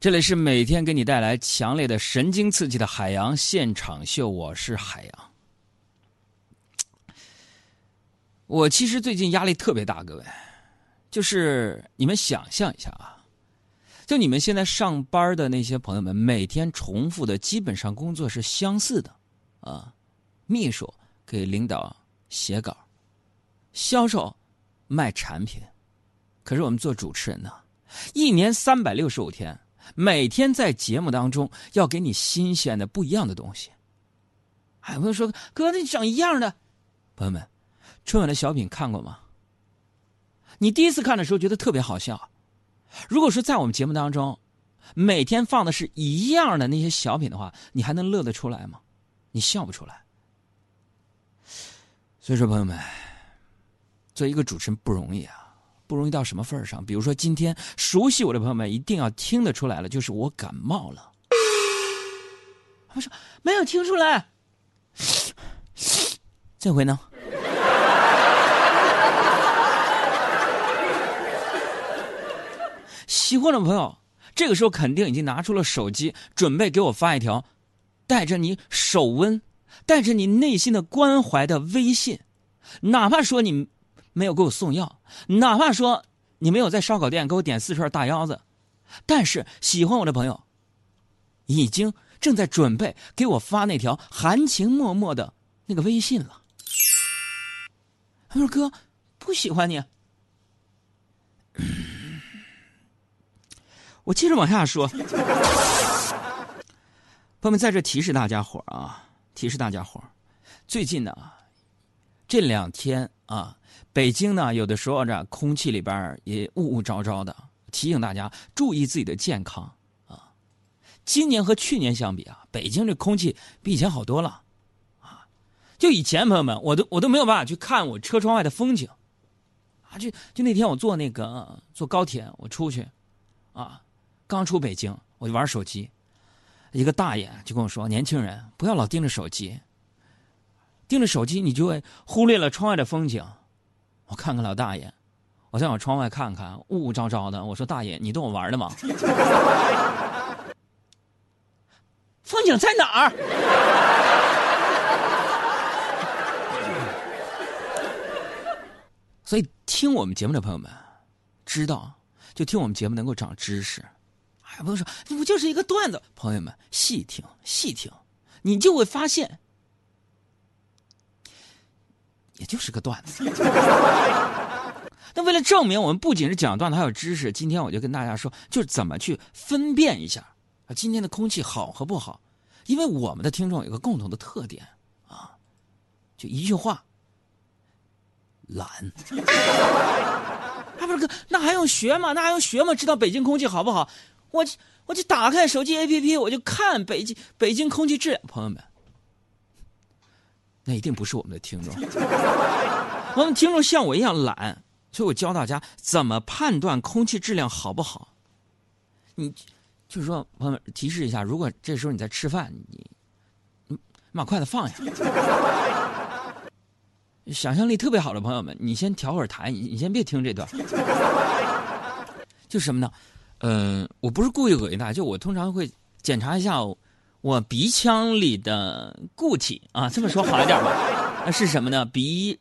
这里是每天给你带来强烈的神经刺激的海洋现场秀，我是海洋。我其实最近压力特别大，各位，就是你们想象一下啊，就你们现在上班的那些朋友们，每天重复的基本上工作是相似的，啊，秘书给领导写稿，销售卖产品，可是我们做主持人呢，一年三百六十五天。每天在节目当中要给你新鲜的、不一样的东西。还有朋友说：“哥，那整一样的。”朋友们，春晚的小品看过吗？你第一次看的时候觉得特别好笑。如果说在我们节目当中，每天放的是一样的那些小品的话，你还能乐得出来吗？你笑不出来。所以说，朋友们，做一个主持人不容易啊。不容易到什么份上？比如说，今天熟悉我的朋友们一定要听得出来了，就是我感冒了。他说没有听出来，这回呢？喜欢的朋友，这个时候肯定已经拿出了手机，准备给我发一条带着你手温、带着你内心的关怀的微信，哪怕说你。没有给我送药，哪怕说你没有在烧烤店给我点四串大腰子，但是喜欢我的朋友，已经正在准备给我发那条含情脉脉的那个微信了。他说：“哥，不喜欢你。”我接着往下说，朋友们在这提示大家伙啊，提示大家伙最近呢，这两天啊。北京呢，有的时候这空气里边也雾雾昭昭的，提醒大家注意自己的健康啊。今年和去年相比啊，北京这空气比以前好多了啊。就以前朋友们，我都我都没有办法去看我车窗外的风景啊。就就那天我坐那个坐高铁，我出去啊，刚出北京我就玩手机，一个大爷就跟我说：“年轻人不要老盯着手机，盯着手机你就会忽略了窗外的风景。”我看看老大爷，我再往窗外看看，雾雾昭昭的。我说：“大爷，你逗我玩的吗？” 风景在哪儿？所以听我们节目的朋友们，知道就听我们节目能够长知识。哎，朋友说不就是一个段子？朋友们细听细听，你就会发现。也就是个段子。那为了证明我们不仅是讲段子，还有知识，今天我就跟大家说，就是怎么去分辨一下啊，今天的空气好和不好。因为我们的听众有个共同的特点啊，就一句话：懒。啊，不是哥，那还用学吗？那还用学吗？知道北京空气好不好？我我就打开手机 APP，我就看北京北京空气质量，朋友们。那一定不是我们的听众，我们听众像我一样懒，所以我教大家怎么判断空气质量好不好。你就是说，朋友们提示一下，如果这时候你在吃饭，你你把筷子放下。想象力特别好的朋友们，你先调会儿台，你你先别听这段。就什么呢？嗯，我不是故意恶心大家，就我通常会检查一下。我鼻腔里的固体啊，这么说好一点吧？那 是什么呢？鼻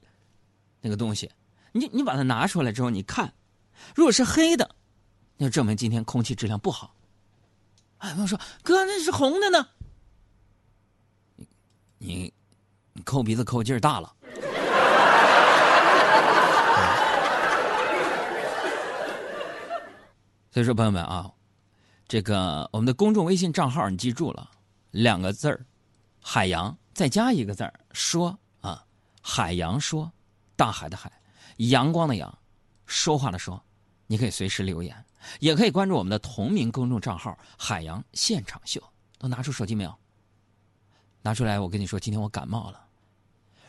那个东西，你你把它拿出来之后，你看，如果是黑的，那就证明今天空气质量不好。哎，朋友说，哥，那是红的呢？你你你抠鼻子抠劲儿大了。所以说，朋友们啊，这个我们的公众微信账号你记住了。两个字儿，海洋，再加一个字儿，说啊，海洋说，大海的海，阳光的阳，说话的说，你可以随时留言，也可以关注我们的同名公众账号“海洋现场秀”。都拿出手机没有？拿出来，我跟你说，今天我感冒了。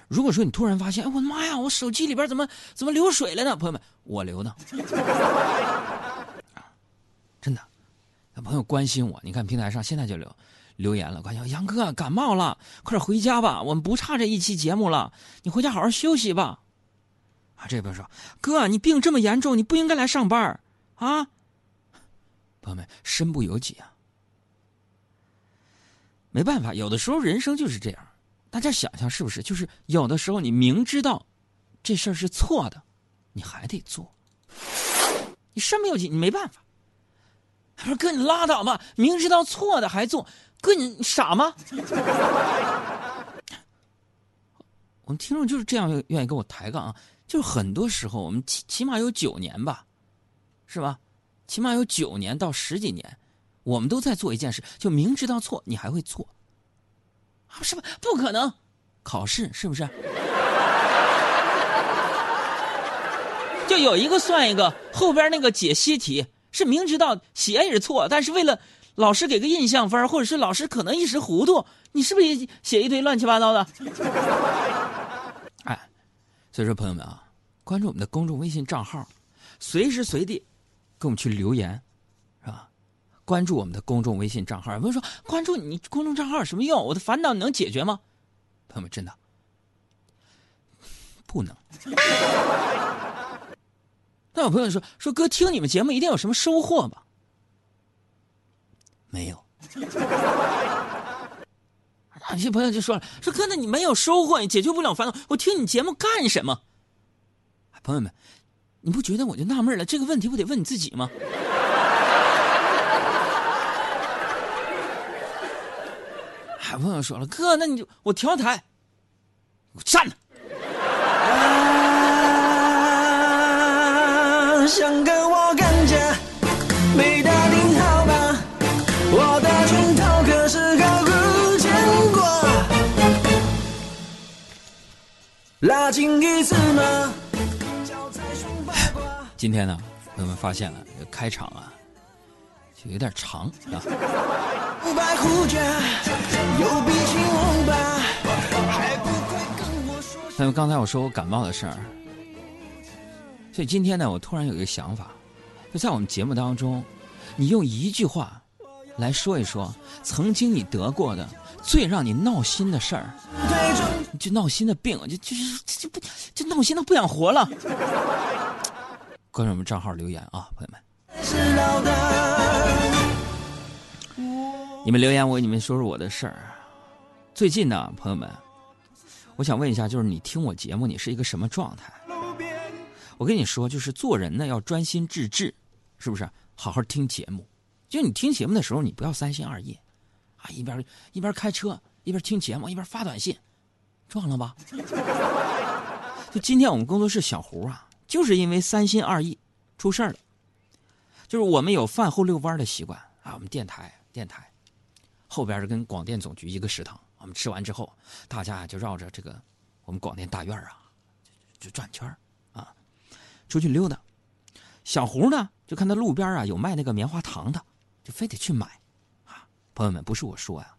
如果说你突然发现，哎，我的妈呀，我手机里边怎么怎么流水了呢？朋友们，我流的，真的，朋友关心我，你看平台上现在就流。留言了，快杨哥感冒了，快点回家吧，我们不差这一期节目了，你回家好好休息吧。啊，这边说哥，你病这么严重，你不应该来上班啊。朋友们，身不由己啊。没办法，有的时候人生就是这样。大家想想是不是？就是有的时候你明知道这事儿是错的，你还得做。你身不由己，你没办法。他说：“哥，你拉倒吧，明知道错的还做，哥你傻吗？” 我们听众就是这样愿意跟我抬杠啊。就是很多时候，我们起起码有九年吧，是吧？起码有九年到十几年，我们都在做一件事，就明知道错，你还会错。啊，是吧？不可能，考试是不是？就有一个算一个，后边那个解析题是明知道写也是错，但是为了老师给个印象分，或者是老师可能一时糊涂，你是不是也写一堆乱七八糟的？哎。所以说，朋友们啊，关注我们的公众微信账号，随时随地跟我们去留言，是吧？关注我们的公众微信账号。有朋友说，关注你公众账号有什么用？我的烦恼能解决吗？朋友们，真的不能。那有朋友说，说哥听你们节目一定有什么收获吧？没有。有些朋友就说了：“说哥，那你没有收获，解决不了烦恼，我听你节目干什么？”朋友们，你不觉得我就纳闷了？这个问题不得问你自己吗？还 朋友说了：“哥，那你就我调台，我站着。”想跟我干架，没打拉近一次吗？今天呢，朋友们发现了，开场啊，就有点长啊。那么刚才我说我感冒的事儿，所以今天呢，我突然有一个想法，就在我们节目当中，你用一句话来说一说曾经你得过的最让你闹心的事儿。就闹心的病，就就是就不就闹心的不想活了。关注我们账号留言啊，朋友们。你们留言我给你们说说我的事儿。最近呢，朋友们，我想问一下，就是你听我节目，你是一个什么状态？我跟你说，就是做人呢要专心致志，是不是？好好听节目。就你听节目的时候，你不要三心二意，啊，一边一边开车一边听节目一边发短信。撞了吧？就今天我们工作室小胡啊，就是因为三心二意出事儿了。就是我们有饭后遛弯的习惯啊，我们电台电台后边是跟广电总局一个食堂，我们吃完之后，大家就绕着这个我们广电大院啊，就转圈啊，出去溜达。小胡呢，就看到路边啊有卖那个棉花糖的，就非得去买。朋友们，不是我说呀。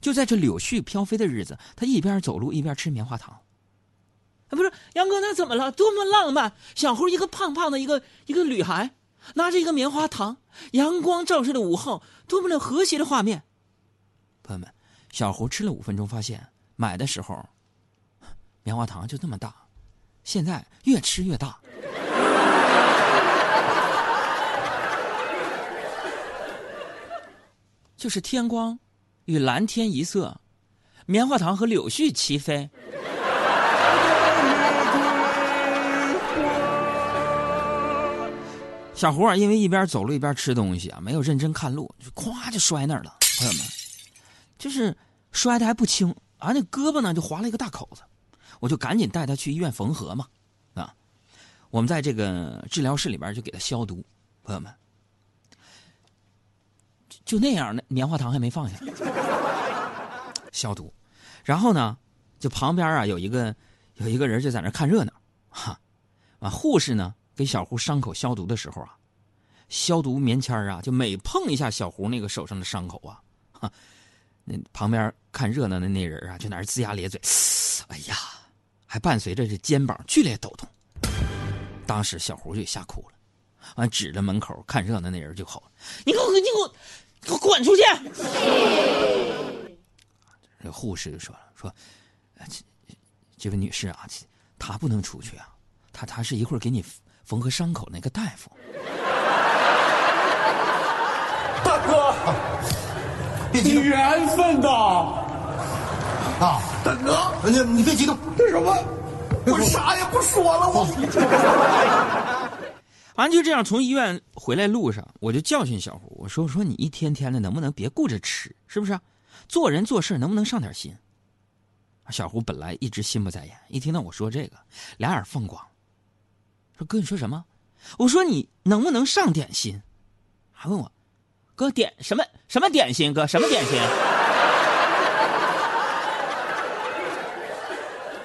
就在这柳絮飘飞的日子，他一边走路一边吃棉花糖。啊，不是杨哥，那怎么了？多么浪漫！小胡一个胖胖的一个一个女孩，拿着一个棉花糖，阳光照射的午后，多么的和谐的画面。朋友们，小胡吃了五分钟，发现买的时候棉花糖就这么大，现在越吃越大。就是天光。与蓝天一色，棉花糖和柳絮齐飞。小胡啊，因为一边走路一边吃东西啊，没有认真看路，就咵就摔那儿了。朋友们，就是摔的还不轻啊，那胳膊呢就划了一个大口子，我就赶紧带他去医院缝合嘛。啊，我们在这个治疗室里边就给他消毒。朋友们。就那样，那棉花糖还没放下，消毒，然后呢，就旁边啊有一个有一个人就在那看热闹，哈，啊护士呢给小胡伤口消毒的时候啊，消毒棉签啊就每碰一下小胡那个手上的伤口啊，哈，那旁边看热闹的那人啊就在那龇牙咧嘴，哎呀，还伴随着这肩膀剧烈抖动，当时小胡就吓哭了，完指着门口看热闹那人就吼：“你给我，你给我！”给我滚出去！这护士就说了：“说，这这位女士啊，她不能出去啊，她她是一会儿给你缝合伤口那个大夫。”别激动缘分呐，啊！大哥，你你别激动，这什么？我啥也不说了，我。反正就这样，从医院回来路上，我就教训小胡，我说：“我说你一天天的，能不能别顾着吃，是不是？做人做事能不能上点心？”小胡本来一直心不在焉，一听到我说这个，俩眼放光，说：“哥，你说什么？”我说：“你能不能上点心？”还问我：“哥，点什么什么点心？哥，什么点心？”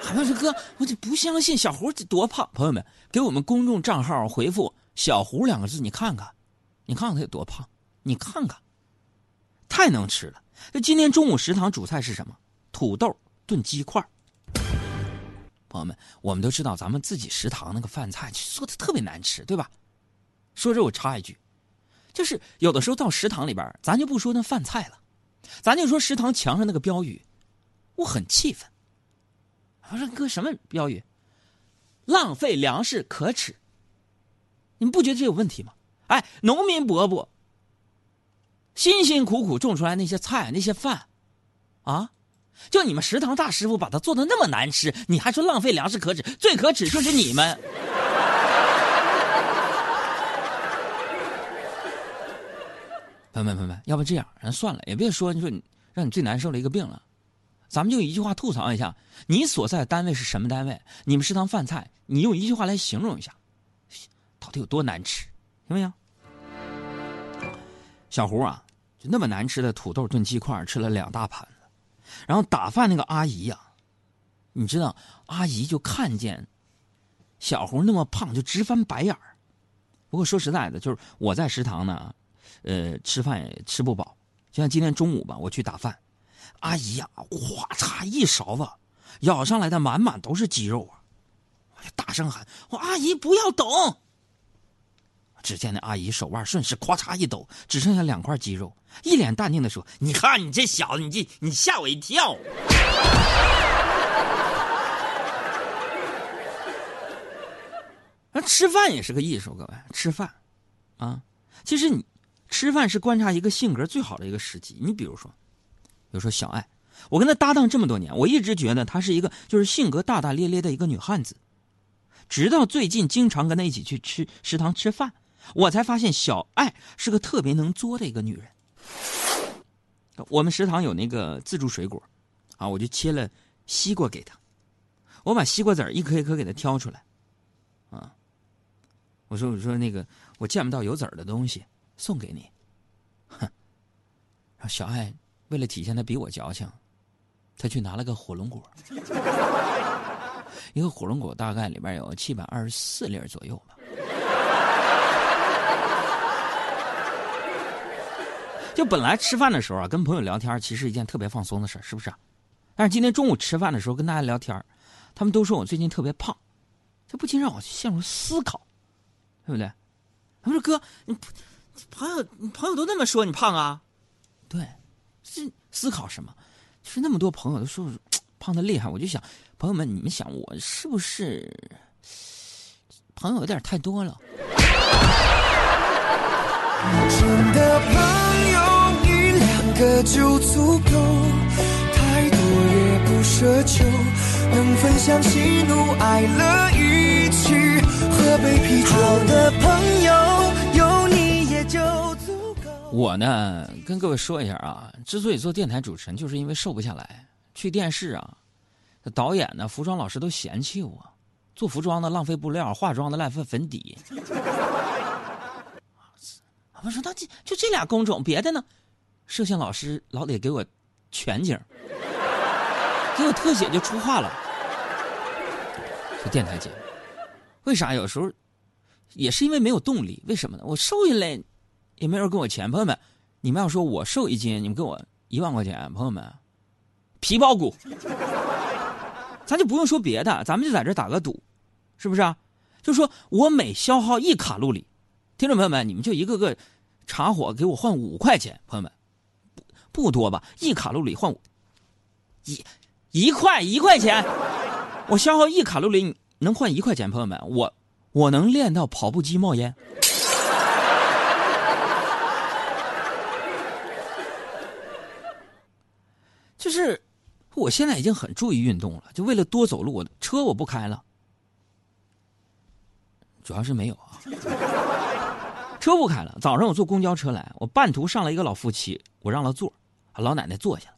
还问说：“哥，我就不相信小胡多胖。”朋友们，给我们公众账号回复“小胡”两个字，你看看，你看看他有多胖，你看看，太能吃了。那今天中午食堂主菜是什么？土豆炖鸡块。朋友们，我们都知道咱们自己食堂那个饭菜做的特别难吃，对吧？说这我插一句，就是有的时候到食堂里边，咱就不说那饭菜了，咱就说食堂墙上那个标语，我很气愤。我说哥，什么标语？浪费粮食可耻。你们不觉得这有问题吗？哎，农民伯伯辛辛苦苦种出来那些菜那些饭，啊，就你们食堂大师傅把它做的那么难吃，你还说浪费粮食可耻？最可耻就是你们。朋友们，朋友们，要不这样，咱算了，也别说你说你让你最难受的一个病了。咱们就一句话吐槽一下，你所在的单位是什么单位？你们食堂饭菜，你用一句话来形容一下，到底有多难吃？行不行？小胡啊，就那么难吃的土豆炖鸡块吃了两大盘子，然后打饭那个阿姨呀，你知道，阿姨就看见小胡那么胖，就直翻白眼儿。不过说实在的，就是我在食堂呢，呃，吃饭也吃不饱，就像今天中午吧，我去打饭。阿姨呀，哗嚓一勺子舀上来的满满都是鸡肉啊！我就大声喊：“我阿姨不要动！”只见那阿姨手腕顺势咵嚓一抖，只剩下两块肌肉，一脸淡定的说：“你看你这小子，你这你吓我一跳。”那吃饭也是个艺术，各位吃饭啊，其实你吃饭是观察一个性格最好的一个时机。你比如说。比如说小爱，我跟她搭档这么多年，我一直觉得她是一个就是性格大大咧咧的一个女汉子。直到最近经常跟她一起去吃食堂吃饭，我才发现小爱是个特别能作的一个女人。我们食堂有那个自助水果，啊，我就切了西瓜给她，我把西瓜籽一颗一颗给她挑出来，啊，我说我说那个我见不到有籽的东西，送给你，哼，然后小爱。为了体现她比我矫情，她去拿了个火龙果，一个火龙果大概里边有七百二十四粒左右吧。就本来吃饭的时候啊，跟朋友聊天其实一件特别放松的事儿是不是？但是今天中午吃饭的时候跟大家聊天他们都说我最近特别胖，这不禁让我陷入思考，对不对？他们说哥，你朋友你朋友都那么说你胖啊？对。是思考什么？就是那么多朋友都说 胖的厉害，我就想，朋友们，你们想我是不是朋友有点太多了？真的朋友个就足够，太多也不奢求，能分享喜怒哀乐，一起喝杯啤酒。好的朋友有你也就足够。我呢，跟各位说一下啊，之所以做电台主持人，就是因为瘦不下来。去电视啊，导演呢、服装老师都嫌弃我，做服装的浪费布料，化妆的浪费粉底。我说那这就这俩工种，别的呢？摄像老师老得给我全景，给我特写就出画了。电台节目，为啥有时候也是因为没有动力？为什么呢？我瘦下来。也没人给我钱，朋友们，你们要说我瘦一斤，你们给我一万块钱，朋友们，皮包骨，咱就不用说别的，咱们就在这打个赌，是不是啊？就说我每消耗一卡路里，听众朋友们，你们就一个个茶火给我换五块钱，朋友们，不多吧？一卡路里换我一一块一块钱，我消耗一卡路里能换一块钱，朋友们，我我能练到跑步机冒烟。就是我现在已经很注意运动了，就为了多走路，我车我不开了，主要是没有啊，车不开了。早上我坐公交车来，我半途上来一个老夫妻，我让了座，老奶奶坐下了，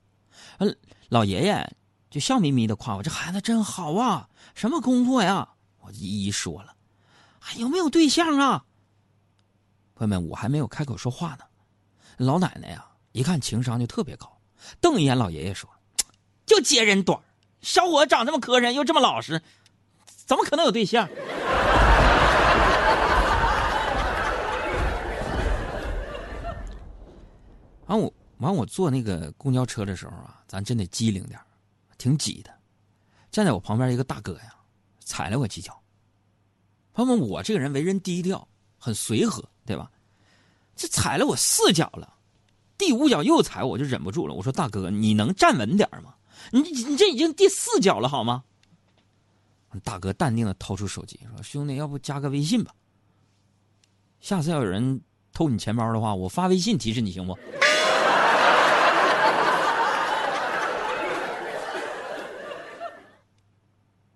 嗯，老爷爷就笑眯眯的夸我这孩子真好啊，什么工作呀？我一一说了，还有没有对象啊？朋友们，我还没有开口说话呢，老奶奶呀，一看情商就特别高，瞪一眼老爷爷说：“就揭人短小伙长这么磕碜，又这么老实，怎么可能有对象？” 啊我完我坐那个公交车的时候啊，咱真得机灵点挺挤的。站在我旁边一个大哥呀，踩了我几脚。朋友们，我这个人为人低调，很随和，对吧？这踩了我四脚了，第五脚又踩，我就忍不住了。我说：“大哥，你能站稳点吗？你你这已经第四脚了，好吗？”大哥淡定的掏出手机说：“兄弟，要不加个微信吧？下次要有人偷你钱包的话，我发微信提示你行不？”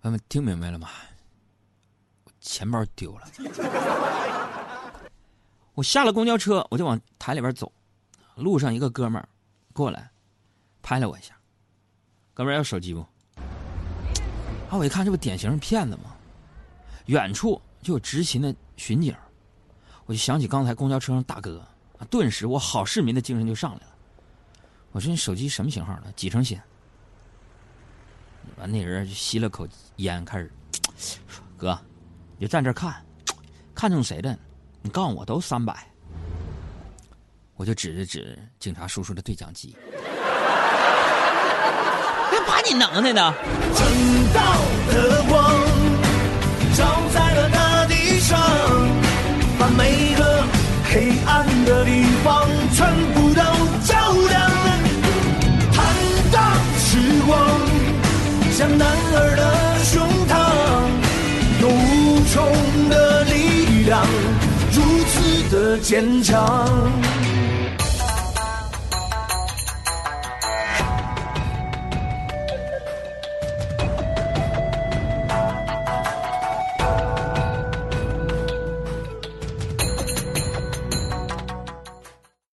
朋友们听明白了吗？钱包丢了。我下了公交车，我就往台里边走。路上一个哥们儿过来，拍了我一下。哥们儿要手机不？啊，我一看，这不典型骗子吗？远处就有执勤的巡警，我就想起刚才公交车上大哥，啊，顿时我好市民的精神就上来了。我说你手机什么型号的？几成新？完，那人就吸了口烟，开始说：“哥，你就站这看，看中谁的？你告诉我，都三百。”我就指着指警察叔叔的对讲机，别把你能耐的！正道的光照在了大地上，把每个黑暗的地方全部像男儿的胸膛，有无穷的力量，如此的坚强。